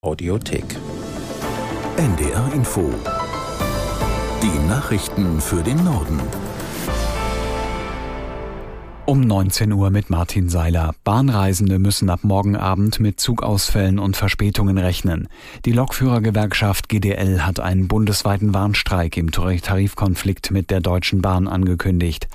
Audiothek. NDR Info. Die Nachrichten für den Norden. Um 19 Uhr mit Martin Seiler. Bahnreisende müssen ab morgen Abend mit Zugausfällen und Verspätungen rechnen. Die Lokführergewerkschaft GDL hat einen bundesweiten Warnstreik im Tarifkonflikt mit der Deutschen Bahn angekündigt.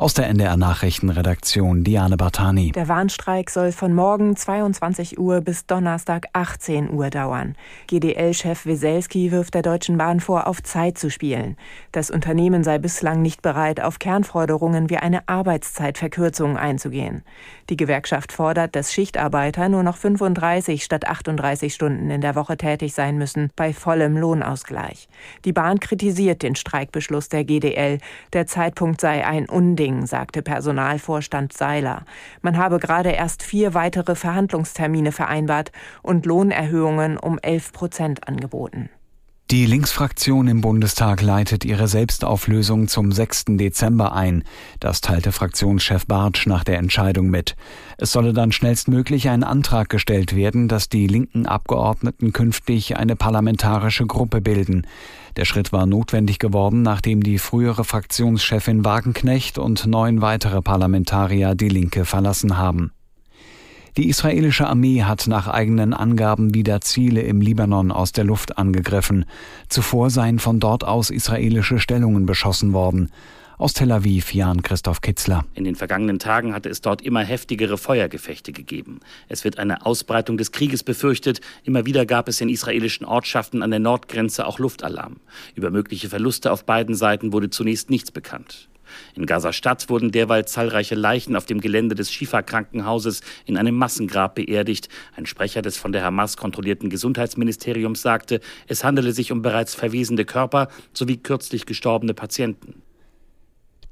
Aus der NDR Nachrichtenredaktion Diane Bartani. Der Warnstreik soll von morgen 22 Uhr bis Donnerstag 18 Uhr dauern. GDL-Chef Weselski wirft der Deutschen Bahn vor, auf Zeit zu spielen. Das Unternehmen sei bislang nicht bereit, auf Kernforderungen wie eine Arbeitszeitverkürzung einzugehen. Die Gewerkschaft fordert, dass Schichtarbeiter nur noch 35 statt 38 Stunden in der Woche tätig sein müssen, bei vollem Lohnausgleich. Die Bahn kritisiert den Streikbeschluss der GDL. Der Zeitpunkt sei ein Unding Meeting, sagte Personalvorstand Seiler. Man habe gerade erst vier weitere Verhandlungstermine vereinbart und Lohnerhöhungen um 11 Prozent angeboten. Die Linksfraktion im Bundestag leitet ihre Selbstauflösung zum 6. Dezember ein. Das teilte Fraktionschef Bartsch nach der Entscheidung mit. Es solle dann schnellstmöglich ein Antrag gestellt werden, dass die linken Abgeordneten künftig eine parlamentarische Gruppe bilden. Der Schritt war notwendig geworden, nachdem die frühere Fraktionschefin Wagenknecht und neun weitere Parlamentarier die Linke verlassen haben. Die israelische Armee hat nach eigenen Angaben wieder Ziele im Libanon aus der Luft angegriffen. Zuvor seien von dort aus israelische Stellungen beschossen worden. Aus Tel Aviv, Jan Christoph Kitzler. In den vergangenen Tagen hatte es dort immer heftigere Feuergefechte gegeben. Es wird eine Ausbreitung des Krieges befürchtet. Immer wieder gab es in israelischen Ortschaften an der Nordgrenze auch Luftalarm. Über mögliche Verluste auf beiden Seiten wurde zunächst nichts bekannt. In Gaza-Stadt wurden derweil zahlreiche Leichen auf dem Gelände des Schifa-Krankenhauses in einem Massengrab beerdigt. Ein Sprecher des von der Hamas kontrollierten Gesundheitsministeriums sagte, es handele sich um bereits verwesende Körper sowie kürzlich gestorbene Patienten.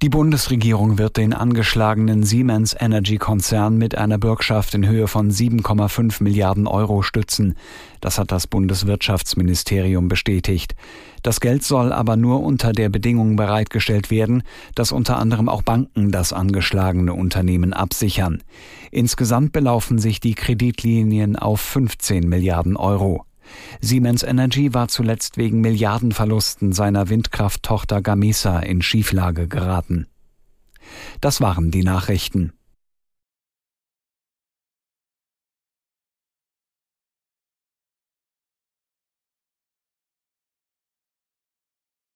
Die Bundesregierung wird den angeschlagenen Siemens Energy Konzern mit einer Bürgschaft in Höhe von 7,5 Milliarden Euro stützen. Das hat das Bundeswirtschaftsministerium bestätigt. Das Geld soll aber nur unter der Bedingung bereitgestellt werden, dass unter anderem auch Banken das angeschlagene Unternehmen absichern. Insgesamt belaufen sich die Kreditlinien auf 15 Milliarden Euro. Siemens Energy war zuletzt wegen Milliardenverlusten seiner Windkrafttochter Gamesa in Schieflage geraten. Das waren die Nachrichten.